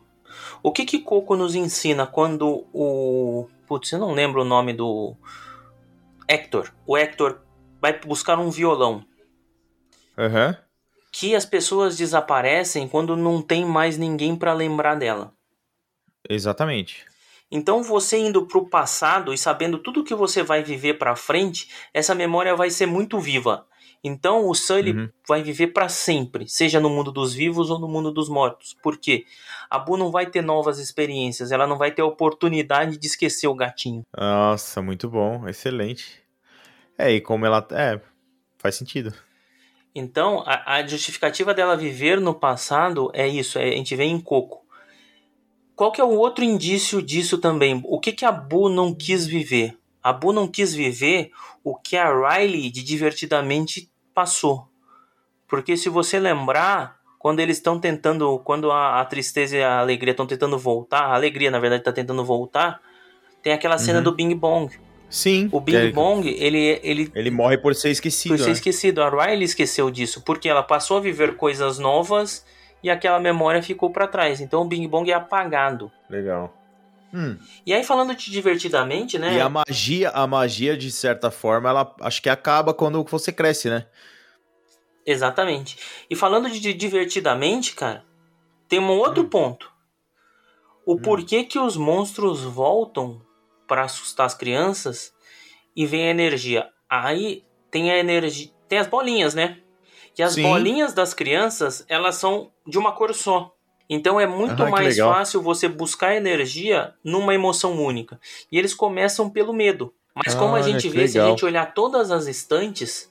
o que que Coco nos ensina quando o putz, eu não lembro o nome do Hector. O Hector vai buscar um violão. Aham. Uhum. Que as pessoas desaparecem quando não tem mais ninguém para lembrar dela. Exatamente. Então você indo para o passado e sabendo tudo que você vai viver para frente, essa memória vai ser muito viva. Então o Sully uhum. vai viver para sempre, seja no mundo dos vivos ou no mundo dos mortos. Por quê? A Bu não vai ter novas experiências, ela não vai ter a oportunidade de esquecer o gatinho. Nossa, muito bom, excelente. É, e como ela. É, faz sentido. Então, a, a justificativa dela viver no passado é isso, é, a gente vê em Coco. Qual que é o outro indício disso também? O que, que a Bu não quis viver? A Bu não quis viver o que a Riley de Divertidamente passou. Porque se você lembrar, quando eles estão tentando, quando a, a, tristeza e a alegria estão tentando voltar, a alegria na verdade está tentando voltar, tem aquela cena uhum. do Bing Bong. Sim. O Bing é... Bong, ele, ele. Ele morre por ser esquecido. Por ser né? esquecido. A Riley esqueceu disso, porque ela passou a viver coisas novas e aquela memória ficou para trás. Então o Bing Bong é apagado. Legal. Hum. E aí falando de divertidamente, né? E a magia, a magia de certa forma, ela acho que acaba quando você cresce, né? Exatamente. E falando de divertidamente, cara, tem um outro hum. ponto. O hum. porquê que os monstros voltam para assustar as crianças e vem a energia. Aí tem a energia, tem as bolinhas, né? E as Sim. bolinhas das crianças, elas são de uma cor só. Então é muito ah, mais fácil você buscar energia numa emoção única. E eles começam pelo medo. Mas ah, como a gente vê, legal. se a gente olhar todas as estantes,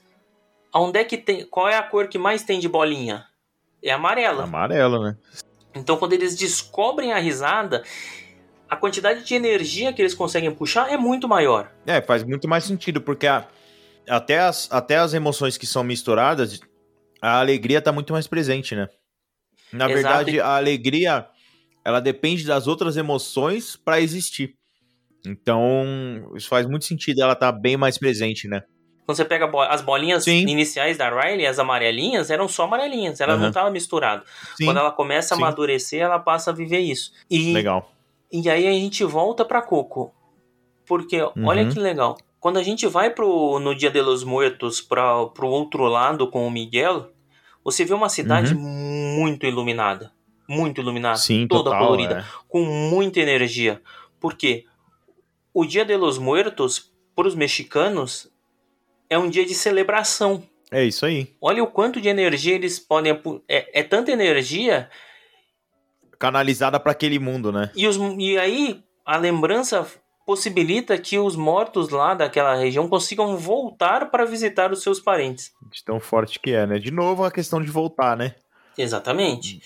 Onde é que tem. Qual é a cor que mais tem de bolinha? É amarela. Amarelo, né? Então, quando eles descobrem a risada, a quantidade de energia que eles conseguem puxar é muito maior. É, faz muito mais sentido, porque a, até, as, até as emoções que são misturadas, a alegria tá muito mais presente, né? Na Exato. verdade, a alegria, ela depende das outras emoções para existir. Então, isso faz muito sentido ela tá bem mais presente, né? Quando você pega as bolinhas Sim. iniciais da Riley, as amarelinhas, eram só amarelinhas, ela uhum. não estava misturada. Quando ela começa a Sim. amadurecer, ela passa a viver isso. E, legal. E aí a gente volta para Coco. Porque, uhum. olha que legal. Quando a gente vai pro, no Dia de los Muertos para pro outro lado com o Miguel, você vê uma cidade uhum. muito iluminada. Muito iluminada. Sim, toda total, colorida. É. Com muita energia. Porque o Dia de los Muertos, para os mexicanos, é um dia de celebração. É isso aí. Olha o quanto de energia eles podem. É, é tanta energia. Canalizada para aquele mundo, né? E, os, e aí a lembrança possibilita que os mortos lá daquela região consigam voltar para visitar os seus parentes. De tão forte que é, né? De novo a questão de voltar, né? Exatamente.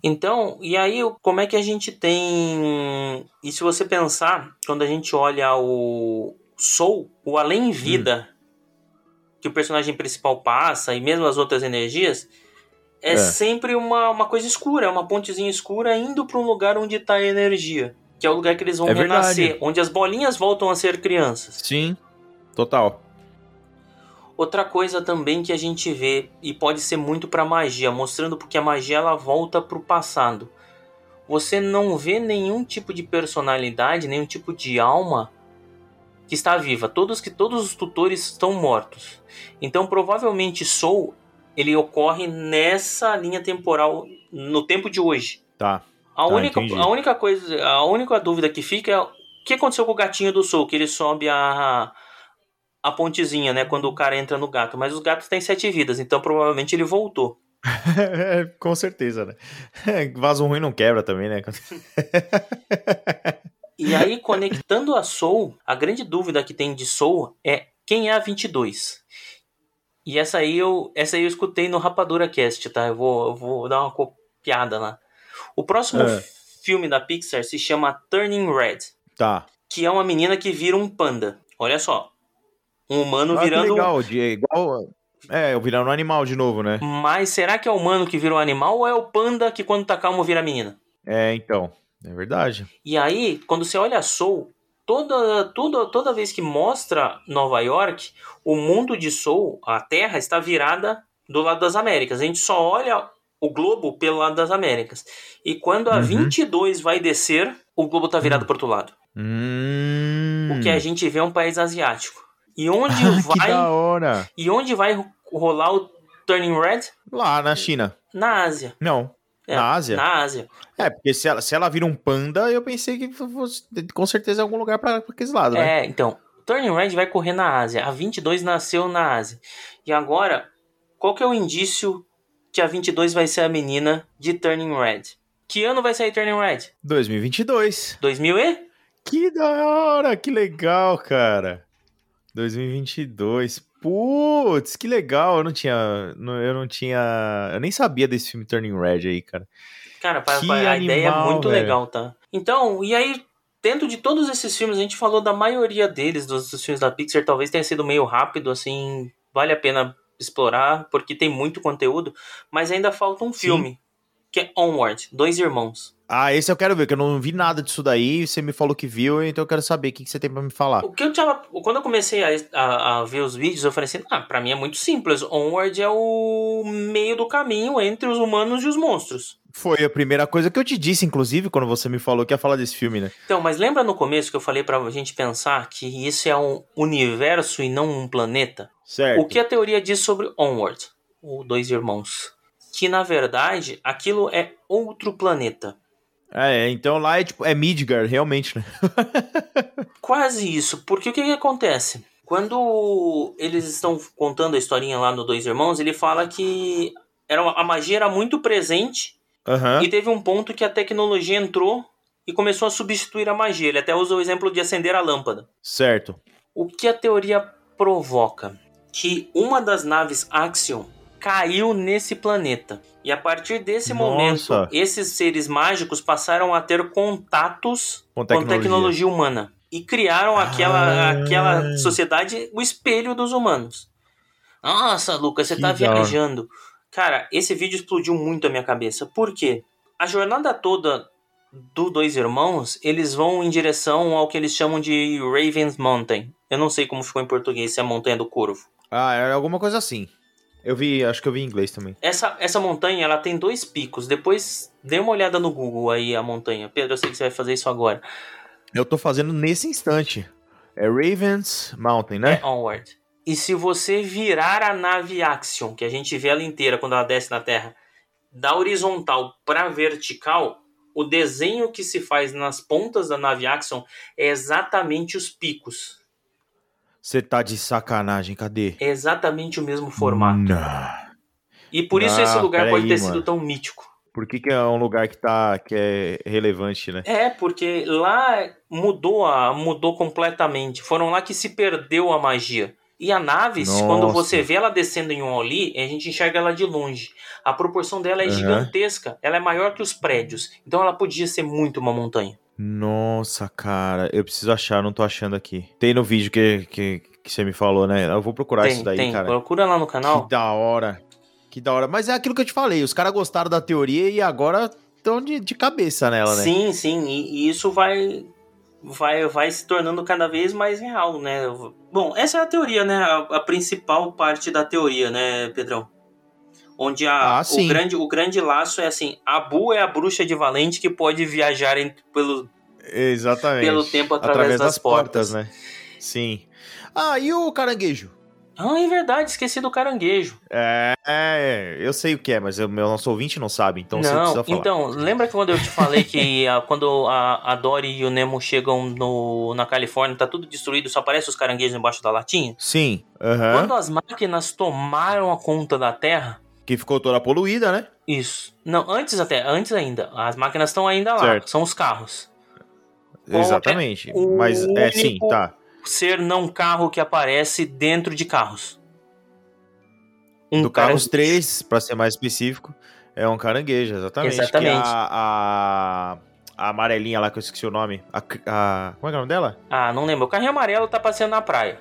Então, e aí como é que a gente tem. E se você pensar, quando a gente olha o Soul, o Além Vida, hum. que o personagem principal passa, e mesmo as outras energias, é, é. sempre uma, uma coisa escura, uma pontezinha escura indo para um lugar onde está a energia. Que é o lugar que eles vão é renascer, verdade. onde as bolinhas voltam a ser crianças. Sim, total. Outra coisa também que a gente vê e pode ser muito para magia, mostrando porque a magia ela volta para o passado. Você não vê nenhum tipo de personalidade, nenhum tipo de alma que está viva. Todos que todos os tutores estão mortos. Então provavelmente Soul ele ocorre nessa linha temporal no tempo de hoje. Tá. A, tá, única, a única coisa, a única dúvida que fica é o que aconteceu com o gatinho do Soul, que ele sobe a a pontezinha, né? Quando o cara entra no gato. Mas os gatos têm sete vidas, então provavelmente ele voltou. Com certeza, né? Vaso ruim não quebra também, né? e aí, conectando a Soul, a grande dúvida que tem de Soul é quem é a 22? E essa aí eu, essa aí eu escutei no Rapadura Cast, tá? Eu vou, eu vou dar uma copiada lá. O próximo é. filme da Pixar se chama Turning Red. Tá. Que é uma menina que vira um panda. Olha só, um humano ah, virando. legal, de, igual. É, virando um animal de novo, né? Mas será que é o humano que vira um animal ou é o panda que quando tá calmo vira menina? É, então. É verdade. E aí, quando você olha a Soul, toda, toda, toda vez que mostra Nova York, o mundo de Soul, a Terra, está virada do lado das Américas. A gente só olha o globo pelo lado das Américas. E quando a uhum. 22 vai descer, o globo tá virado uhum. pro outro lado. Hum. O que a gente vê é um país asiático. E onde ah, vai. Que da hora. E onde vai rolar o Turning Red? Lá na China. Na Ásia. Não. É, na Ásia? Na Ásia. É, porque se ela, se ela vira um panda, eu pensei que fosse com certeza algum lugar para aqueles lados, né? É, então. Turning Red vai correr na Ásia. A 22 nasceu na Ásia. E agora, qual que é o indício que a 22 vai ser a menina de Turning Red? Que ano vai sair Turning Red? 2022. 2000 e? Que da hora, que legal, cara. 2022. Putz, que legal. Eu não tinha. Eu não tinha. Eu nem sabia desse filme Turning Red aí, cara. Cara, que a animal, ideia é muito velho. legal, tá? Então, e aí, dentro de todos esses filmes, a gente falou da maioria deles, dos, dos filmes da Pixar, talvez tenha sido meio rápido, assim. Vale a pena explorar, porque tem muito conteúdo, mas ainda falta um filme, Sim. Que é Onward, Dois Irmãos. Ah, esse eu quero ver, que eu não vi nada disso daí. Você me falou que viu, então eu quero saber o que, que você tem para me falar. O que eu tinha. Quando eu comecei a, a, a, ver os vídeos, eu falei assim: ah, pra mim é muito simples. Onward é o meio do caminho entre os humanos e os monstros. Foi a primeira coisa que eu te disse, inclusive, quando você me falou que ia falar desse filme, né? Então, mas lembra no começo que eu falei pra gente pensar que isso é um universo e não um planeta? Certo. O que a teoria diz sobre Onward, o Dois Irmãos? Que na verdade aquilo é outro planeta. É, então lá é tipo, é Midgar, realmente, né? Quase isso, porque o que, que acontece? Quando eles estão contando a historinha lá no Dois Irmãos, ele fala que era uma, a magia era muito presente uhum. e teve um ponto que a tecnologia entrou e começou a substituir a magia. Ele até usa o exemplo de acender a lâmpada. Certo. O que a teoria provoca? Que uma das naves Axion caiu nesse planeta. E a partir desse Nossa. momento, esses seres mágicos passaram a ter contatos com tecnologia, com tecnologia humana. E criaram aquela, ah. aquela sociedade, o espelho dos humanos. Nossa, Lucas, você que tá viajando. Cara, esse vídeo explodiu muito a minha cabeça. Por quê? A jornada toda do Dois Irmãos, eles vão em direção ao que eles chamam de Raven's Mountain. Eu não sei como ficou em português, se é Montanha do Corvo. Ah, é alguma coisa assim. Eu vi, acho que eu vi em inglês também. Essa, essa montanha, ela tem dois picos. Depois, dê uma olhada no Google aí, a montanha. Pedro, eu sei que você vai fazer isso agora. Eu tô fazendo nesse instante. É Ravens Mountain, né? É Onward. E se você virar a nave Axion, que a gente vê ela inteira quando ela desce na Terra, da horizontal para vertical, o desenho que se faz nas pontas da nave Axion é exatamente os picos. Você tá de sacanagem, cadê? É exatamente o mesmo formato. Não. E por isso esse lugar pode aí, ter mano. sido tão mítico. Por que, que, é um lugar que tá que é relevante, né? É, porque lá mudou a, mudou completamente. Foram lá que se perdeu a magia. E a nave, Nossa. quando você vê ela descendo em um ali, a gente enxerga ela de longe. A proporção dela é Aham. gigantesca, ela é maior que os prédios. Então ela podia ser muito uma montanha. Nossa, cara, eu preciso achar, não tô achando aqui. Tem no vídeo que, que, que você me falou, né? Eu vou procurar tem, isso daí, tem. cara. Procura lá no canal. Que da hora. Que da hora. Mas é aquilo que eu te falei, os caras gostaram da teoria e agora estão de, de cabeça nela, né? Sim, sim, e, e isso vai, vai vai se tornando cada vez mais real, né? Bom, essa é a teoria, né? A, a principal parte da teoria, né, Pedrão? Onde a, Ah, o, grande, o grande laço é assim: a Bu é a bruxa de Valente que pode viajar em- pelo, Exatamente. pelo tempo através, das, portas. né? Sim. Ah, e o caranguejo? Ah, é verdade, esqueci do caranguejo. É, é, eu sei o que é, mas o meu nosso ouvinte não sabe, então você não, precisa falar. então, lembra que quando eu te falei que a- quando a, a Dory e o Nemo chegam no, na Califórnia, tá tudo destruído, só aparece os caranguejos embaixo da latinha? Sim. Quando as máquinas tomaram a conta da Terra, Que ficou toda poluída, né? Isso. Não, antes até, antes ainda. As máquinas estão ainda lá, Certo. são os carros. É Exatamente. o Mas é sim, tá. Ser não carro que aparece dentro de carros. Um Do Carros 3, pra ser mais específico, é um caranguejo, exatamente. Exatamente. Que a, a, a amarelinha lá, que eu esqueci o nome. A, a- como é que é o nome dela? Ah, não lembro. O carrinho amarelo tá passeando na praia.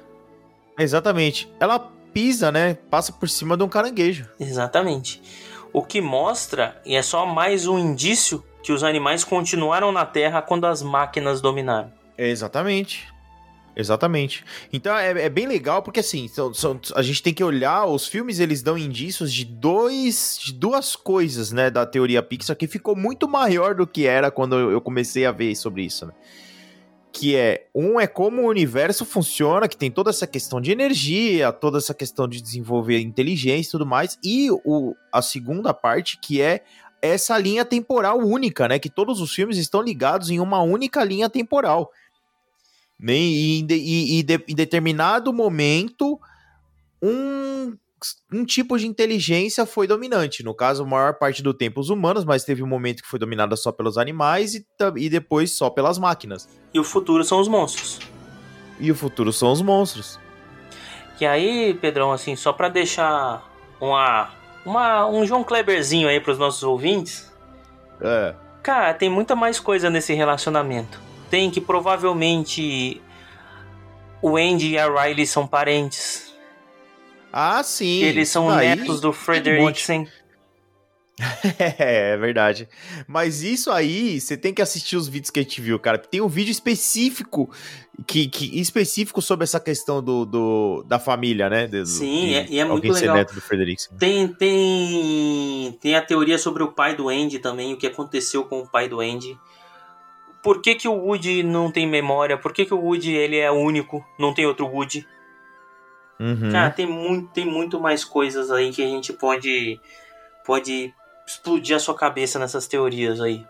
Exatamente. Ela pisa, né? Passa por cima de um caranguejo. Exatamente. O que mostra, e é só mais um indício, que os animais continuaram na Terra quando as máquinas dominaram. Exatamente. Exatamente. Então é, é bem legal porque assim, são- são- a gente tem que olhar, os filmes eles dão indícios de dois, de duas coisas, né, da teoria Pixar que ficou muito maior do que era quando eu eu comecei a ver sobre isso, né? Que é, um é como o universo funciona, que tem toda essa questão de energia, toda essa questão de desenvolver inteligência e tudo mais, e o, a segunda parte que é essa linha temporal única, né? Que todos os filmes estão ligados em uma única linha temporal. Né? E, e- e de- em determinado momento, um, um tipo de inteligência foi dominante. No caso, a maior parte do tempo os humanos, mas teve um momento que foi dominada só pelos animais e, e depois só pelas máquinas. E o futuro são os monstros. E o futuro são os monstros. E aí, Pedrão, assim, só pra deixar uma, uma, um João Kleberzinho aí pros nossos ouvintes, É. cara, tem muita mais coisa nesse relacionamento. Tem que provavelmente o Andy e a Riley são parentes. Ah, sim. eles são daí netos do. Frederiksen. É, é verdade. Mas isso aí, você tem que assistir os vídeos que a gente viu, cara. Tem um vídeo específico que, que específico sobre essa questão do, do- da família, né? De- Sim, de é- e é muito legal. neto do. Tem, tem, tem a teoria sobre o pai do Andy também, o que aconteceu com o pai do Andy. Por que, que o Woody não tem memória? Por que, que o Woody ele é único? Não tem outro Woody? Uhum. Cara, tem muito, tem muito mais coisas aí que a gente pode, pode explodir a sua cabeça nessas teorias aí.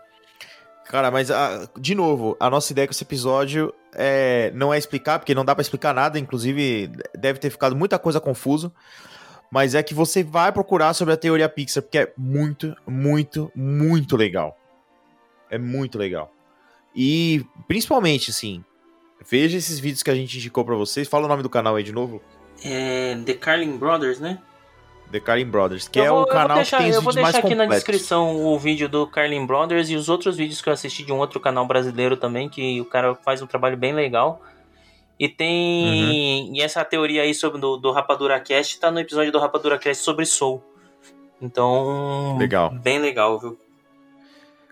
Cara, mas ah, de novo, a nossa ideia com esse episódio é, não é explicar, porque não dá pra explicar nada, inclusive deve ter ficado muita coisa confuso. Mas é que você vai procurar sobre a teoria Pixar, porque é muito, muito, muito legal. É muito legal. E principalmente, assim, veja esses vídeos que a gente indicou pra vocês. Fala o nome do canal aí de novo. É, The Carlin Brothers, né? The Karin Brothers, que eu é vou, o eu vou canal deixar, que tem os eu vou vídeos mais deixar aqui na completos. descrição o vídeo do Carlin Brothers e os outros vídeos que eu assisti de um outro canal brasileiro também, que o cara faz um trabalho bem legal. E tem. Uhum. E essa teoria aí sobre do, do Rapadura Cast tá no episódio do Rapadura Cast sobre Soul. Então. Legal. Bem legal, viu?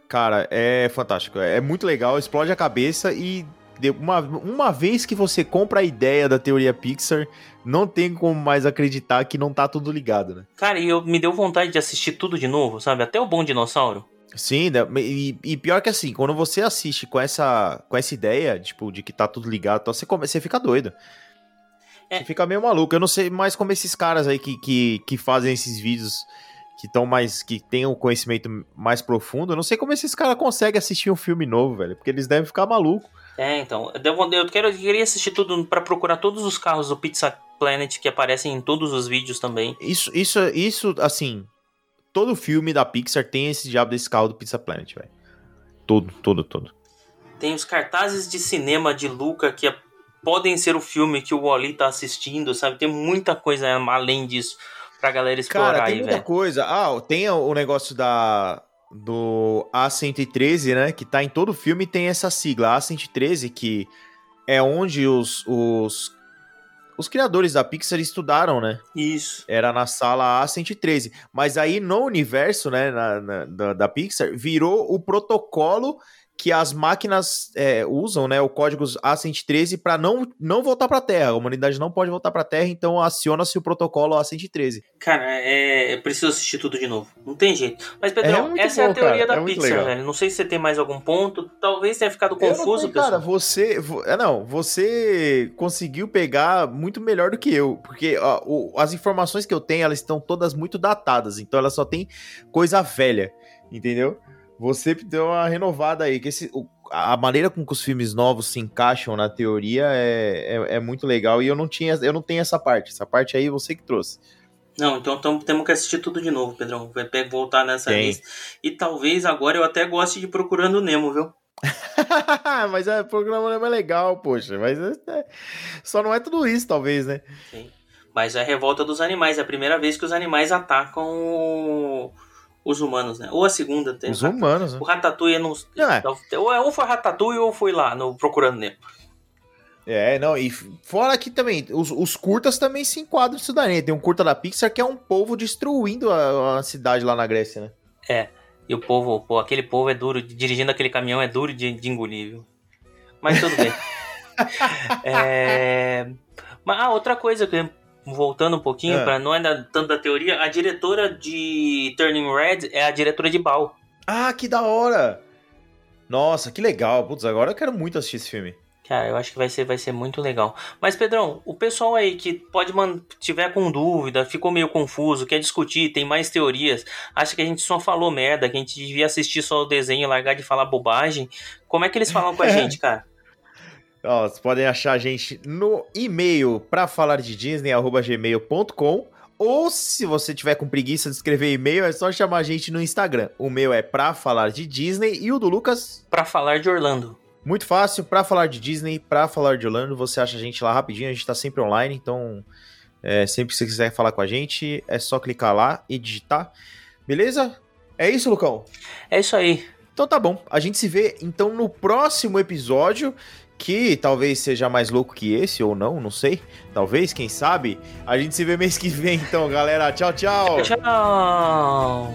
Cara, é fantástico. É muito legal, explode a cabeça e uma, uma vez que você compra a ideia da teoria Pixar, não tem como mais acreditar que não tá tudo ligado, né? Cara, e eu, me deu vontade de assistir tudo de novo, sabe? Até o Bom Dinossauro. Sim, né? e, e pior que assim, quando você assiste com essa, com essa ideia, tipo, de que tá tudo ligado, então você, come, você fica doido. É. Você fica meio maluco. Eu não sei mais como esses caras aí que, que, que fazem esses vídeos que estão mais. que tem um conhecimento mais profundo, eu não sei como esses caras conseguem assistir um filme novo, velho. Porque eles devem ficar malucos. É, então. Eu, quero, eu queria assistir tudo pra procurar todos os carros do Pizza Planet que aparecem em todos os vídeos também. Isso, isso, isso, assim. Todo filme da Pixar tem esse diabo desse carro do Pizza Planet, velho. Todo, todo, todo. Tem os cartazes de cinema de Luca que a- podem ser o filme que o Wally tá assistindo, sabe? Tem muita coisa além disso pra galera explorar Cara, tem aí, muita velho. coisa. Ah, tem o negócio da do A113, né? Que tá em todo filme tem essa sigla, A113, que é onde os, os, os criadores da Pixar estudaram, né? Isso. Era na sala A113. Mas aí no universo, né, na- na- da, da Pixar, virou o protocolo que as máquinas é, usam, né, o código A113 para não, não voltar para Terra. A humanidade não pode voltar para Terra, então aciona-se o protocolo A113. Cara, é, eu preciso assistir tudo de novo. Não tem jeito. Mas, Pedrão, É essa é a bom, teoria cara. da É Pixar, legal. velho. Não sei se você tem mais algum ponto. Talvez tenha ficado confuso, sei, pessoal. Cara, você. vo- É, não, você conseguiu pegar muito melhor do que eu. Porque ó, o- as informações que eu tenho, elas estão todas muito datadas. Então elas só tem coisa velha. Entendeu? Você deu uma renovada aí. Que esse, a maneira com que os filmes novos se encaixam na teoria é, é, é muito legal. E eu não tinha, eu não tenho essa parte. Essa parte aí você que trouxe. Não, então temos que assistir tudo de novo, Pedrão. Vai voltar nessa Tem. lista. E talvez agora eu até goste de Procurando o Nemo, viu? mas é, o programa não é legal, poxa. Mas é- é- só não é tudo isso, talvez, né? Sim. Mas é a revolta dos animais. É a primeira vez que os animais atacam o- os humanos, né? Ou a segunda. Tem Os humanos, né? O Ratatouille não... Não, é. Ou, é- ou foi Ratatouille ou foi lá no Procurando Nemo. É, não, e fora que também, os, os curtas também se enquadram nisso daí. né? Tem um curta da Pixar que é um povo destruindo a, a cidade lá na Grécia, né? É. E o povo, pô, aquele povo é duro, dirigindo aquele caminhão é duro de, de engolir, viu? Mas tudo bem. é... Mas, ah, outra coisa que voltando um pouquinho, É. pra não é da- tanto da teoria, a diretora de Turning Red é a diretora de Bal. Ah, que da hora! Nossa, que legal. Putz, agora eu quero muito assistir esse filme. Cara, eu acho que vai ser, vai ser muito legal. Mas, Pedrão, o pessoal aí que pode man... tiver com dúvida, ficou meio confuso, quer discutir, tem mais teorias, acha que a gente só falou merda, que a gente devia assistir só o desenho largar de falar bobagem, como é que eles falam com a gente, cara? Ó, vocês podem achar a gente no e-mail pra falar de Disney, arroba gmail.com. Ou se você tiver com preguiça de escrever e-mail, é só chamar a gente no Instagram. O meu é pra falar de Disney e o do Lucas Pra falar de Orlando. Muito fácil, pra falar de Disney, pra falar de Orlando, você acha a gente lá rapidinho, a gente tá sempre online, então é, sempre que você quiser falar com a gente, é só clicar lá e digitar. Beleza? É isso, Lucão? É isso aí. Então tá bom, a gente se vê então no próximo episódio, que talvez seja mais louco que esse ou não, não sei. Talvez, quem sabe. A gente se vê mês que vem então, galera. Tchau, tchau. Tchau.